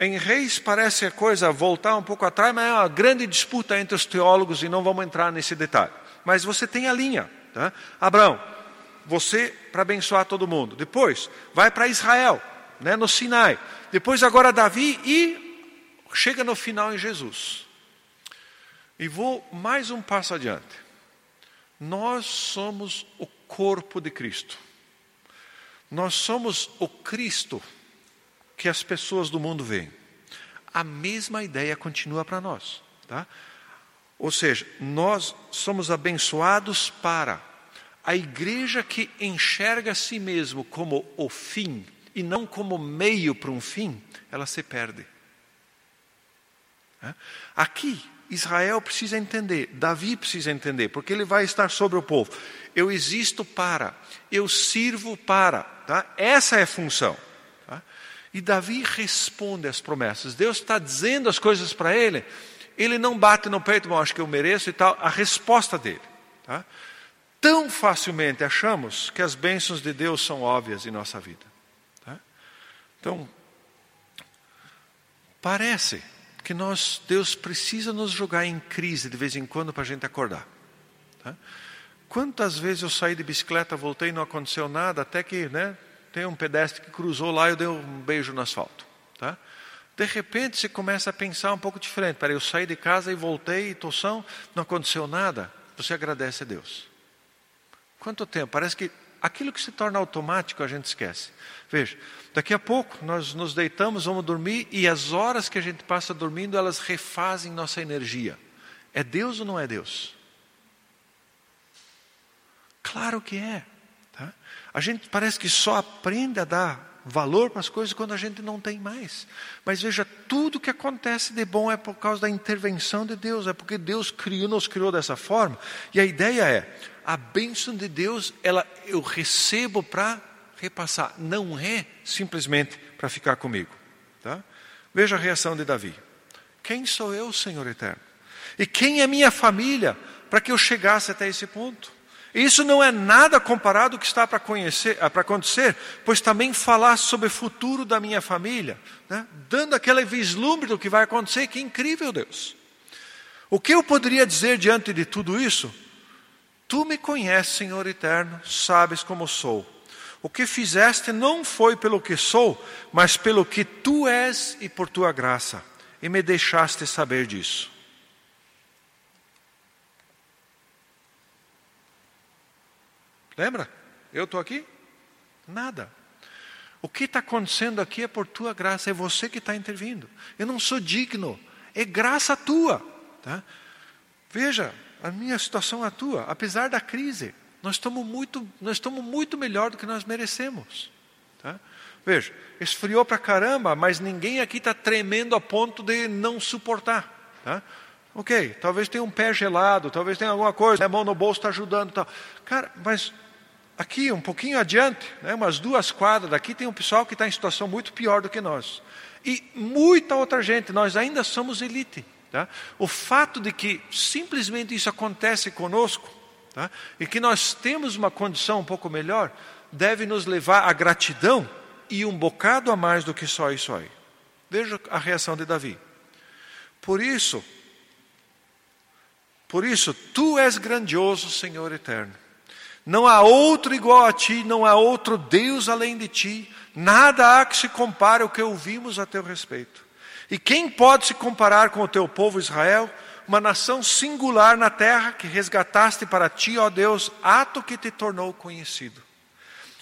Em Reis parece a coisa voltar um pouco atrás, mas é uma grande disputa entre os teólogos e não vamos entrar nesse detalhe. Mas você tem a linha. Tá? Abraão, você para abençoar todo mundo. Depois, vai para Israel, né, no Sinai. Depois, agora Davi e chega no final em Jesus. E vou mais um passo adiante. Nós somos o corpo de Cristo. Nós somos o Cristo que as pessoas do mundo veem. A mesma ideia continua para nós. Tá? Ou seja, nós somos abençoados para a igreja que enxerga a si mesmo como o fim, e não como meio para um fim, ela se perde. Aqui, Israel precisa entender, Davi precisa entender, porque ele vai estar sobre o povo. Eu existo para, eu sirvo para, tá? essa é a função. Tá? E Davi responde às promessas. Deus está dizendo as coisas para ele, ele não bate no peito, bom, acho que eu mereço e tal. A resposta dele. Tá? Tão facilmente achamos que as bênçãos de Deus são óbvias em nossa vida. Tá? Então, parece que nós, Deus precisa nos jogar em crise de vez em quando para a gente acordar. Tá? Quantas vezes eu saí de bicicleta, voltei e não aconteceu nada, até que né, tem um pedestre que cruzou lá e eu dei um beijo no asfalto. Tá? De repente você começa a pensar um pouco diferente. Peraí, eu saí de casa e voltei, e toção, não aconteceu nada. Você agradece a Deus. Quanto tempo? Parece que aquilo que se torna automático a gente esquece. Veja, daqui a pouco nós nos deitamos, vamos dormir e as horas que a gente passa dormindo, elas refazem nossa energia. É Deus ou não é Deus? Claro que é. Tá? A gente parece que só aprende a dar valor para as coisas quando a gente não tem mais. Mas veja, tudo que acontece de bom é por causa da intervenção de Deus, é porque Deus criou, nos criou dessa forma. E a ideia é, a bênção de Deus, ela eu recebo para repassar, não é simplesmente para ficar comigo. Tá? Veja a reação de Davi. Quem sou eu, Senhor eterno? E quem é minha família para que eu chegasse até esse ponto? Isso não é nada comparado ao que está para, conhecer, para acontecer, pois também falar sobre o futuro da minha família, né? dando aquele vislumbre do que vai acontecer, que incrível, Deus. O que eu poderia dizer diante de tudo isso? Tu me conheces, Senhor eterno, sabes como sou. O que fizeste não foi pelo que sou, mas pelo que tu és e por tua graça, e me deixaste saber disso. Lembra? Eu estou aqui? Nada. O que está acontecendo aqui é por tua graça, é você que está intervindo. Eu não sou digno, é graça tua. Tá? Veja, a minha situação é tua, apesar da crise, nós estamos muito, nós estamos muito melhor do que nós merecemos. Tá? Veja, esfriou para caramba, mas ninguém aqui está tremendo a ponto de não suportar. Tá? Ok, talvez tenha um pé gelado, talvez tenha alguma coisa, a mão no bolso está ajudando. Tal. Cara, mas aqui, um pouquinho adiante, né, umas duas quadras daqui, tem um pessoal que está em situação muito pior do que nós. E muita outra gente, nós ainda somos elite. Tá? O fato de que simplesmente isso acontece conosco tá? e que nós temos uma condição um pouco melhor, deve nos levar à gratidão e um bocado a mais do que só isso aí. Veja a reação de Davi. Por isso, por isso, tu és grandioso, Senhor eterno. Não há outro igual a ti, não há outro Deus além de ti. Nada há que se compare ao que ouvimos a teu respeito. E quem pode se comparar com o teu povo Israel, uma nação singular na terra que resgataste para ti, ó Deus, ato que te tornou conhecido.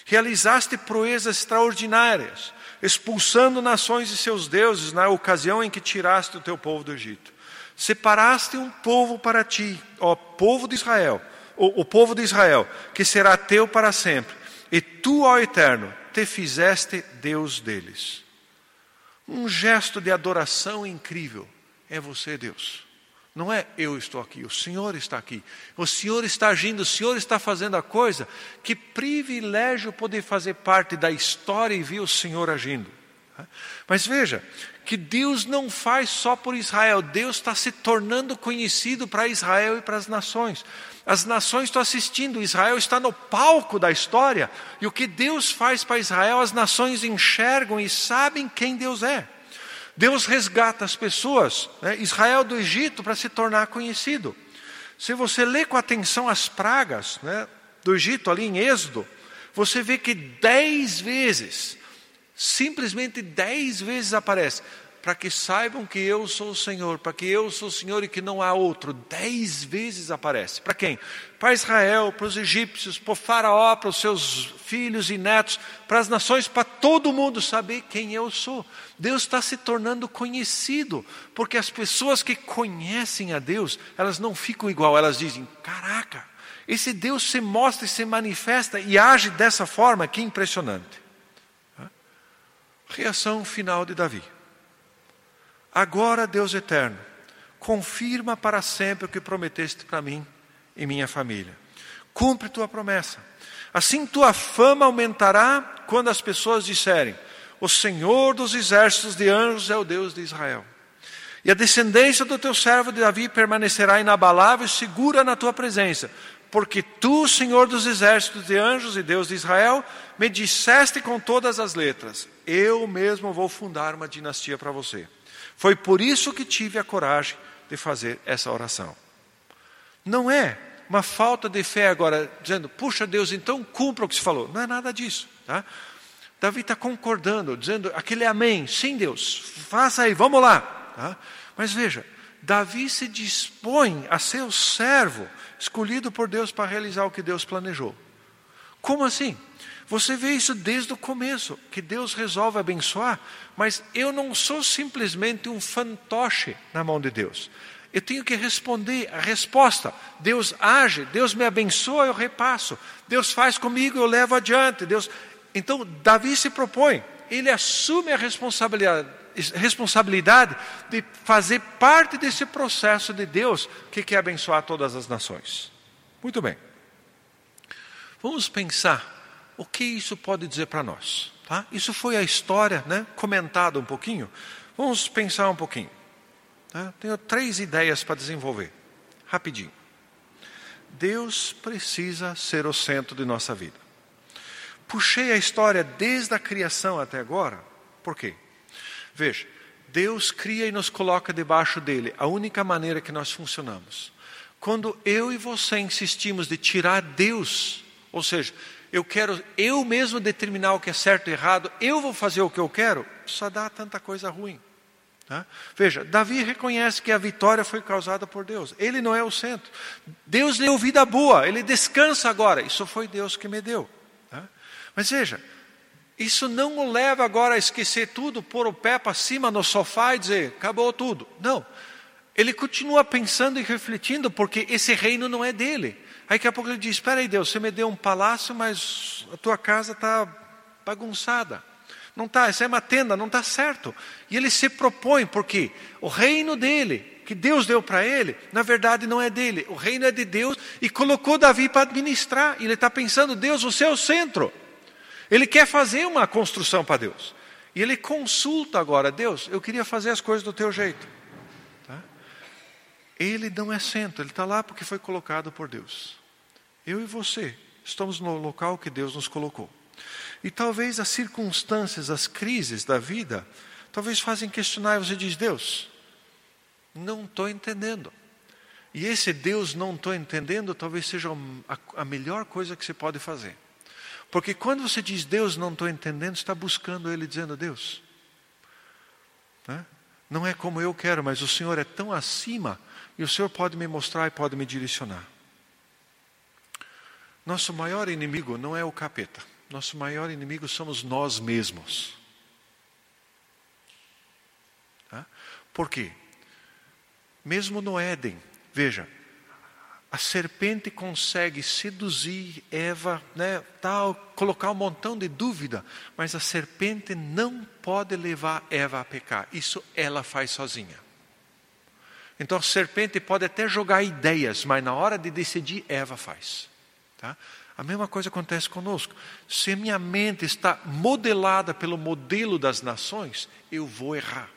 Realizaste proezas extraordinárias, expulsando nações e seus deuses na ocasião em que tiraste o teu povo do Egito. Separaste um povo para ti, ó povo de Israel, o, o povo de Israel, que será teu para sempre. E tu, ó Eterno, te fizeste Deus deles. Um gesto de adoração incrível. É você, Deus. Não é eu estou aqui, o Senhor está aqui. O Senhor está agindo, o Senhor está fazendo a coisa. Que privilégio poder fazer parte da história e ver o Senhor agindo. Mas veja, que Deus não faz só por Israel, Deus está se tornando conhecido para Israel e para as nações. As nações estão assistindo, Israel está no palco da história, e o que Deus faz para Israel, as nações enxergam e sabem quem Deus é. Deus resgata as pessoas, né, Israel do Egito, para se tornar conhecido. Se você lê com atenção as pragas né, do Egito, ali em Êxodo, você vê que dez vezes, simplesmente dez vezes aparece para que saibam que eu sou o Senhor, para que eu sou o Senhor e que não há outro. Dez vezes aparece. Para quem? Para Israel, para os egípcios, para o faraó, para os seus filhos e netos, para as nações, para todo mundo saber quem eu sou. Deus está se tornando conhecido, porque as pessoas que conhecem a Deus, elas não ficam igual, elas dizem: caraca, esse Deus se mostra e se manifesta e age dessa forma, que impressionante. Reação final de Davi. Agora, Deus eterno, confirma para sempre o que prometeste para mim e minha família. Cumpre tua promessa. Assim tua fama aumentará quando as pessoas disserem: O Senhor dos exércitos de anjos é o Deus de Israel. E a descendência do teu servo de Davi permanecerá inabalável e segura na tua presença, porque tu, Senhor dos exércitos de anjos e Deus de Israel, me disseste com todas as letras: Eu mesmo vou fundar uma dinastia para você. Foi por isso que tive a coragem de fazer essa oração. Não é uma falta de fé agora, dizendo, puxa Deus, então cumpra o que se falou. Não é nada disso. Tá? Davi está concordando, dizendo aquele amém, sim Deus, faça aí, vamos lá. Tá? Mas veja, Davi se dispõe a ser o servo escolhido por Deus para realizar o que Deus planejou. Como assim? Você vê isso desde o começo, que Deus resolve abençoar, mas eu não sou simplesmente um fantoche na mão de Deus. Eu tenho que responder a resposta. Deus age, Deus me abençoa, eu repasso. Deus faz comigo, eu levo adiante. Deus. Então Davi se propõe, ele assume a responsabilidade, responsabilidade de fazer parte desse processo de Deus que quer abençoar todas as nações. Muito bem. Vamos pensar o que isso pode dizer para nós? Tá? Isso foi a história, né, comentada um pouquinho. Vamos pensar um pouquinho. Tá? Tenho três ideias para desenvolver, rapidinho. Deus precisa ser o centro de nossa vida. Puxei a história desde a criação até agora, por quê? Veja, Deus cria e nos coloca debaixo dele, a única maneira que nós funcionamos. Quando eu e você insistimos de tirar Deus, ou seja, eu quero eu mesmo determinar o que é certo e errado, eu vou fazer o que eu quero, só dá tanta coisa ruim. Tá? Veja, Davi reconhece que a vitória foi causada por Deus, ele não é o centro. Deus lhe deu vida boa, ele descansa agora, isso foi Deus que me deu. Tá? Mas veja, isso não o leva agora a esquecer tudo, pôr o pé para cima no sofá e dizer, acabou tudo. Não, ele continua pensando e refletindo, porque esse reino não é dele. Aí daqui a pouco ele diz: Espera aí, Deus, você me deu um palácio, mas a tua casa está bagunçada. Não está, essa é uma tenda, não está certo. E ele se propõe, porque o reino dele, que Deus deu para ele, na verdade não é dele. O reino é de Deus e colocou Davi para administrar. E ele está pensando: Deus, você é o centro. Ele quer fazer uma construção para Deus. E ele consulta agora: Deus, eu queria fazer as coisas do teu jeito. Ele não é centro, ele está lá porque foi colocado por Deus. Eu e você estamos no local que Deus nos colocou. E talvez as circunstâncias, as crises da vida, talvez fazem questionar e você diz, Deus, não estou entendendo. E esse Deus não estou entendendo talvez seja a, a melhor coisa que você pode fazer. Porque quando você diz Deus não estou entendendo, está buscando Ele dizendo Deus. Né? Não é como eu quero, mas o Senhor é tão acima e o Senhor pode me mostrar e pode me direcionar. Nosso maior inimigo não é o capeta. Nosso maior inimigo somos nós mesmos. Tá? Por quê? Mesmo no Éden, veja, a serpente consegue seduzir Eva, né, tal, colocar um montão de dúvida, mas a serpente não pode levar Eva a pecar. Isso ela faz sozinha. Então a serpente pode até jogar ideias, mas na hora de decidir, Eva faz. Tá? A mesma coisa acontece conosco. Se minha mente está modelada pelo modelo das nações, eu vou errar.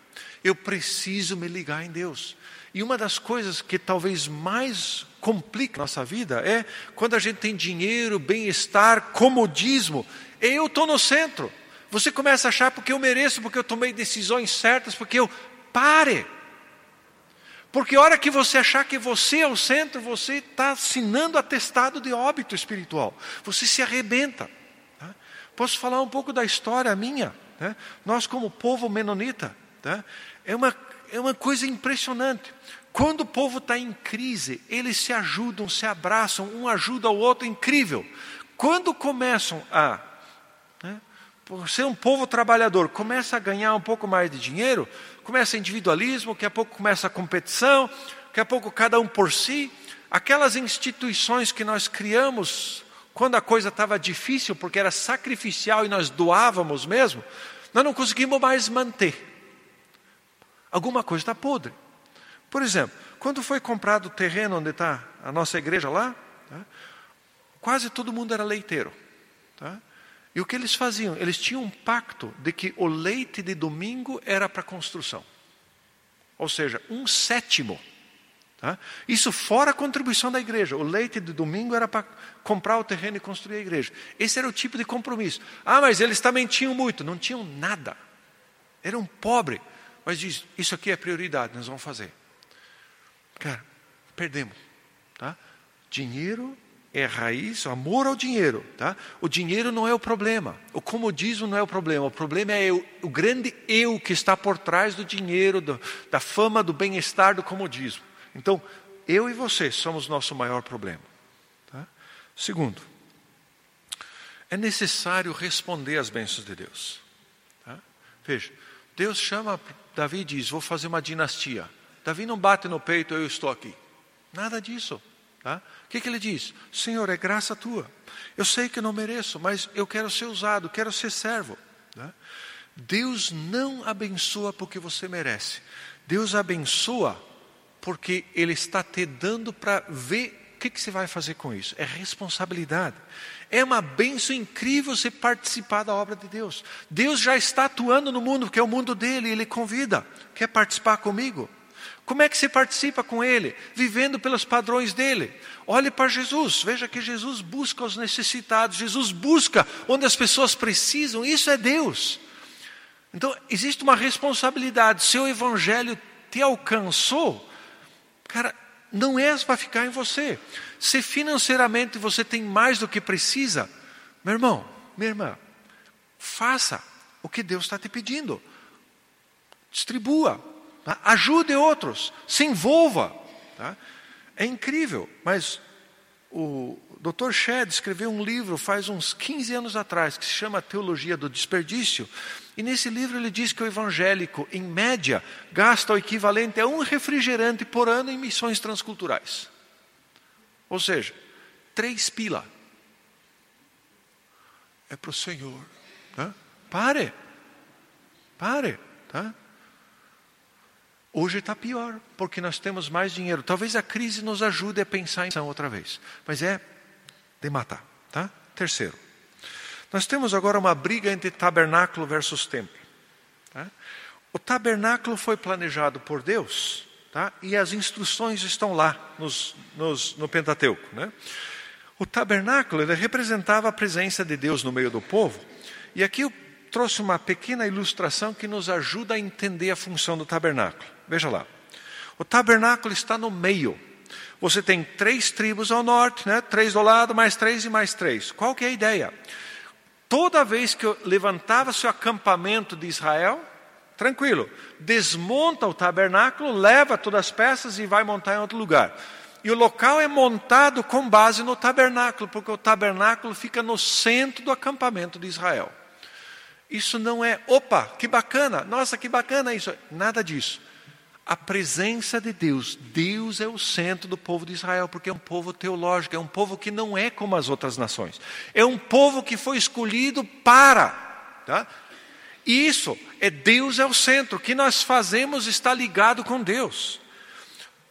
Eu preciso me ligar em Deus. E uma das coisas que talvez mais complica nossa vida é quando a gente tem dinheiro, bem-estar, comodismo. Eu estou no centro. Você começa a achar porque eu mereço, porque eu tomei decisões certas, porque eu. Pare! Porque a hora que você achar que você é o centro, você está assinando atestado de óbito espiritual. Você se arrebenta. Tá? Posso falar um pouco da história minha? Tá? Nós, como povo menonita, tá? é, uma, é uma coisa impressionante. Quando o povo está em crise, eles se ajudam, se abraçam, um ajuda o outro, incrível. Quando começam a né, por ser um povo trabalhador, começa a ganhar um pouco mais de dinheiro, começa individualismo, daqui a pouco começa a competição, daqui a pouco cada um por si. Aquelas instituições que nós criamos quando a coisa estava difícil, porque era sacrificial e nós doávamos mesmo, Nós não conseguimos mais manter. Alguma coisa está podre. Por exemplo, quando foi comprado o terreno onde está a nossa igreja lá, tá? quase todo mundo era leiteiro. Tá? E o que eles faziam? Eles tinham um pacto de que o leite de domingo era para construção. Ou seja, um sétimo. Tá? Isso fora a contribuição da igreja. O leite de domingo era para comprar o terreno e construir a igreja. Esse era o tipo de compromisso. Ah, mas eles também tinham muito. Não tinham nada. Eram pobres. Mas diz, isso aqui é prioridade, nós vamos fazer. Cara, perdemos. Tá? Dinheiro é raiz, amor ao dinheiro. Tá? O dinheiro não é o problema. O comodismo não é o problema. O problema é o, o grande eu que está por trás do dinheiro, do, da fama, do bem-estar, do comodismo. Então, eu e você somos nosso maior problema. Tá? Segundo, é necessário responder às bênçãos de Deus. Tá? Veja, Deus chama Davi e diz: Vou fazer uma dinastia. Davi não bate no peito, eu estou aqui. Nada disso. Tá? O que, que ele diz? Senhor, é graça tua. Eu sei que não mereço, mas eu quero ser usado, quero ser servo. Tá? Deus não abençoa porque você merece. Deus abençoa porque Ele está te dando para ver o que, que você vai fazer com isso. É responsabilidade. É uma benção incrível você participar da obra de Deus. Deus já está atuando no mundo, que é o mundo dele, Ele convida. Quer participar comigo? Como é que você participa com Ele? Vivendo pelos padrões dele. Olhe para Jesus, veja que Jesus busca os necessitados, Jesus busca onde as pessoas precisam, isso é Deus. Então, existe uma responsabilidade. Se o Evangelho te alcançou, cara, não é para ficar em você. Se financeiramente você tem mais do que precisa, meu irmão, minha irmã, faça o que Deus está te pedindo. Distribua, Tá? Ajude outros, se envolva. Tá? É incrível, mas o Dr. Shedd escreveu um livro faz uns 15 anos atrás que se chama Teologia do Desperdício. E nesse livro ele diz que o evangélico, em média, gasta o equivalente a um refrigerante por ano em missões transculturais. Ou seja, três pila. É para o Senhor. Tá? Pare. Pare. Tá? Hoje está pior, porque nós temos mais dinheiro. Talvez a crise nos ajude a pensar em outra vez, mas é de matar, tá? Terceiro, nós temos agora uma briga entre tabernáculo versus templo. Tá? O tabernáculo foi planejado por Deus, tá? E as instruções estão lá nos, nos, no Pentateuco, né? O tabernáculo representava a presença de Deus no meio do povo. E aqui eu trouxe uma pequena ilustração que nos ajuda a entender a função do tabernáculo. Veja lá. O tabernáculo está no meio. Você tem três tribos ao norte, né? três do lado, mais três e mais três. Qual que é a ideia? Toda vez que levantava seu acampamento de Israel, tranquilo, desmonta o tabernáculo, leva todas as peças e vai montar em outro lugar. E o local é montado com base no tabernáculo, porque o tabernáculo fica no centro do acampamento de Israel. Isso não é, opa, que bacana, nossa, que bacana isso. Nada disso a presença de Deus. Deus é o centro do povo de Israel, porque é um povo teológico, é um povo que não é como as outras nações. É um povo que foi escolhido para. Tá? Isso é Deus é o centro. O que nós fazemos está ligado com Deus.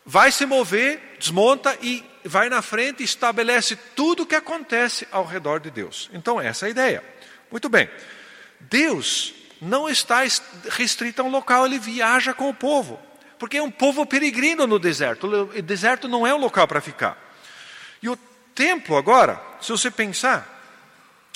Vai se mover, desmonta e vai na frente e estabelece tudo o que acontece ao redor de Deus. Então, essa é a ideia. Muito bem. Deus não está restrito a um local, ele viaja com o povo porque é um povo peregrino no deserto. O deserto não é um local para ficar. E o templo, agora, se você pensar,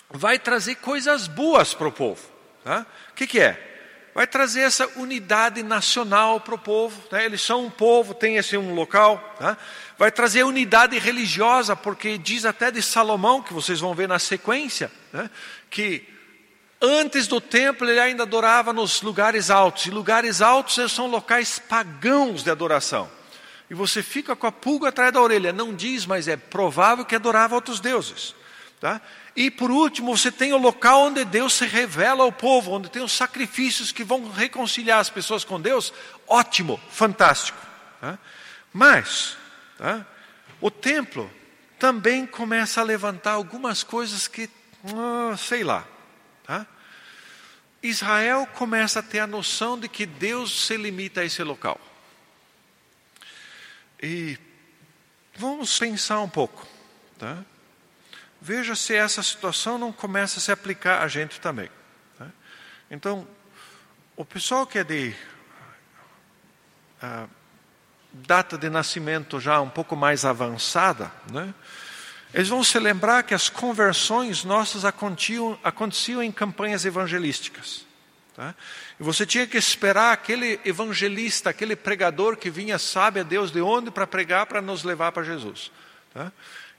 vai trazer coisas boas para o povo. Tá? O que, que é? Vai trazer essa unidade nacional para o povo. Né? Eles são um povo, tem esse um local. Tá? Vai trazer unidade religiosa, porque diz até de Salomão, que vocês vão ver na sequência, né? que Antes do templo, ele ainda adorava nos lugares altos. E lugares altos são locais pagãos de adoração. E você fica com a pulga atrás da orelha. Não diz, mas é provável que adorava outros deuses. Tá? E por último, você tem o local onde Deus se revela ao povo, onde tem os sacrifícios que vão reconciliar as pessoas com Deus. Ótimo, fantástico. Tá? Mas, tá? o templo também começa a levantar algumas coisas que, ah, sei lá. Tá? Israel começa a ter a noção de que Deus se limita a esse local. E vamos pensar um pouco. Tá? Veja se essa situação não começa a se aplicar a gente também. Tá? Então, o pessoal que é de uh, data de nascimento já um pouco mais avançada, né? Eles vão se lembrar que as conversões nossas aconteciam, aconteciam em campanhas evangelísticas. Tá? E você tinha que esperar aquele evangelista, aquele pregador que vinha, sabe a Deus de onde para pregar, para nos levar para Jesus. Tá?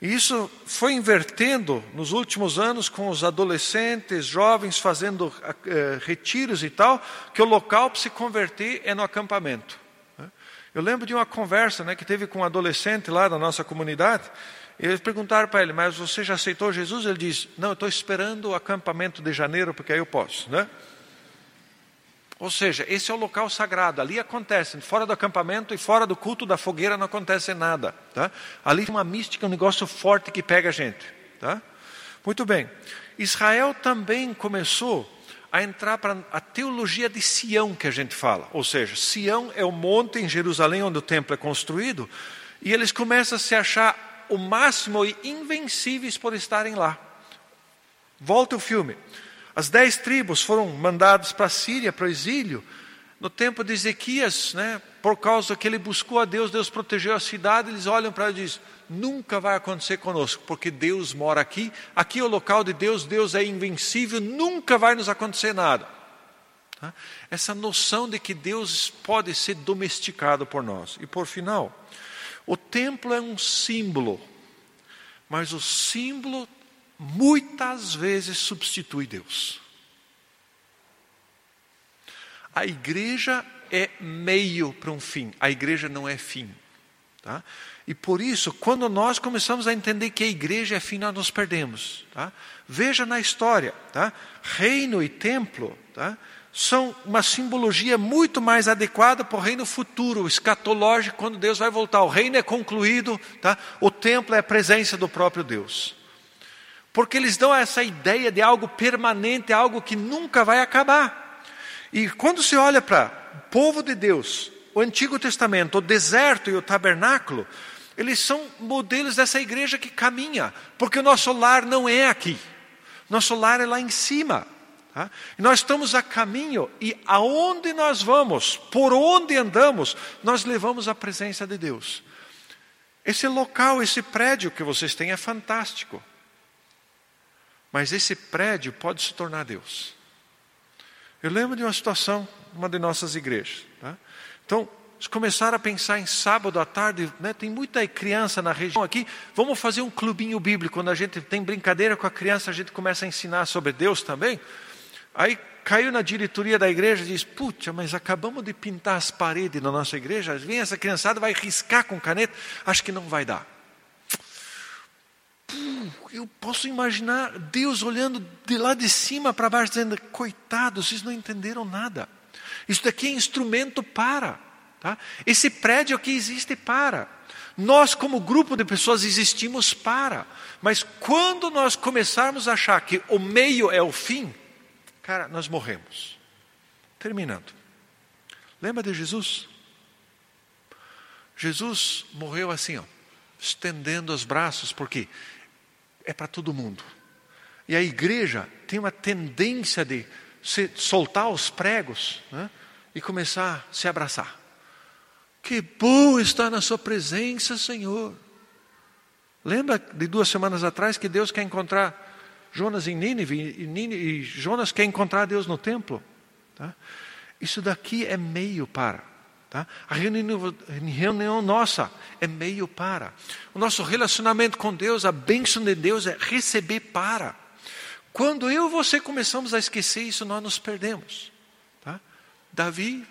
E isso foi invertendo nos últimos anos com os adolescentes, jovens fazendo eh, retiros e tal, que o local para se converter é no acampamento. Eu lembro de uma conversa né, que teve com um adolescente lá da nossa comunidade. Eles perguntaram para ele, mas você já aceitou Jesus? Ele diz, não, eu estou esperando o acampamento de janeiro, porque aí eu posso. Né? Ou seja, esse é o local sagrado, ali acontece, fora do acampamento e fora do culto da fogueira não acontece nada. Tá? Ali tem uma mística, um negócio forte que pega a gente. Tá? Muito bem. Israel também começou a entrar para a teologia de Sião que a gente fala. Ou seja, Sião é o monte em Jerusalém onde o templo é construído, e eles começam a se achar o máximo e invencíveis por estarem lá. Volta o filme. As dez tribos foram mandadas para a Síria, para o exílio, no tempo de Ezequias, né, por causa que ele buscou a Deus, Deus protegeu a cidade, eles olham para ele e dizem, nunca vai acontecer conosco, porque Deus mora aqui, aqui é o local de Deus, Deus é invencível, nunca vai nos acontecer nada. Essa noção de que Deus pode ser domesticado por nós. E por final, o templo é um símbolo, mas o símbolo muitas vezes substitui Deus. A igreja é meio para um fim, a igreja não é fim. Tá? E por isso, quando nós começamos a entender que a igreja é fim, nós nos perdemos. Tá? Veja na história, tá? reino e templo tá? São uma simbologia muito mais adequada para o reino futuro, escatológico, quando Deus vai voltar. O reino é concluído, tá? o templo é a presença do próprio Deus. Porque eles dão essa ideia de algo permanente, algo que nunca vai acabar. E quando se olha para o povo de Deus, o Antigo Testamento, o deserto e o tabernáculo, eles são modelos dessa igreja que caminha, porque o nosso lar não é aqui, nosso lar é lá em cima. Tá? Nós estamos a caminho e aonde nós vamos, por onde andamos, nós levamos a presença de Deus. Esse local, esse prédio que vocês têm é fantástico. Mas esse prédio pode se tornar Deus. Eu lembro de uma situação, uma de nossas igrejas. Tá? Então, eles começaram a pensar em sábado à tarde, né? tem muita criança na região aqui, vamos fazer um clubinho bíblico. Quando a gente tem brincadeira com a criança, a gente começa a ensinar sobre Deus também. Aí caiu na diretoria da igreja e diz: Puxa, mas acabamos de pintar as paredes na nossa igreja, vem essa criançada, vai riscar com caneta, acho que não vai dar. Eu posso imaginar Deus olhando de lá de cima para baixo, dizendo: Coitados, vocês não entenderam nada. Isso daqui é instrumento para. Tá? Esse prédio aqui existe para. Nós, como grupo de pessoas, existimos para. Mas quando nós começarmos a achar que o meio é o fim, cara, nós morremos. Terminando. Lembra de Jesus? Jesus morreu assim, ó, estendendo os braços, porque é para todo mundo. E a igreja tem uma tendência de soltar os pregos né, e começar a se abraçar. Que bom estar na Sua presença, Senhor. Lembra de duas semanas atrás que Deus quer encontrar Jonas em Nínive e, Nínive, e Jonas quer encontrar Deus no templo? Tá? Isso daqui é meio para. Tá? A reunião, nossa é meio para. O nosso relacionamento com Deus, a bênção de Deus é receber para. Quando eu e você começamos a esquecer isso, nós nos perdemos. Tá? Davi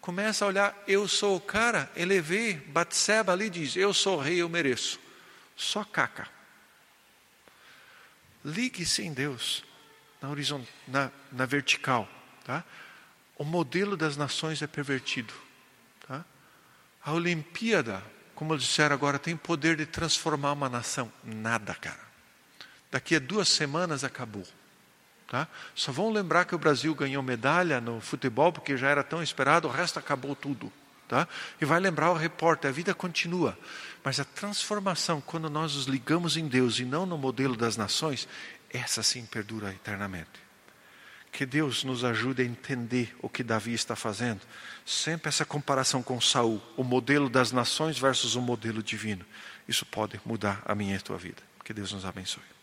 começa a olhar, eu sou o cara, ele vê Batseba ali diz, eu sou o rei, eu mereço. Só caca. Ligue-se em Deus, na, na, na vertical. Tá? O modelo das nações é pervertido. Tá? A Olimpíada, como disseram agora, tem poder de transformar uma nação. Nada, cara. Daqui a duas semanas acabou. Tá? Só vão lembrar que o Brasil ganhou medalha no futebol porque já era tão esperado, o resto acabou tudo. Tá? E vai lembrar o repórter, a vida continua. Mas a transformação, quando nós nos ligamos em Deus e não no modelo das nações, essa sim perdura eternamente. Que Deus nos ajude a entender o que Davi está fazendo. Sempre essa comparação com Saul, o modelo das nações versus o modelo divino. Isso pode mudar a minha e a tua vida. Que Deus nos abençoe.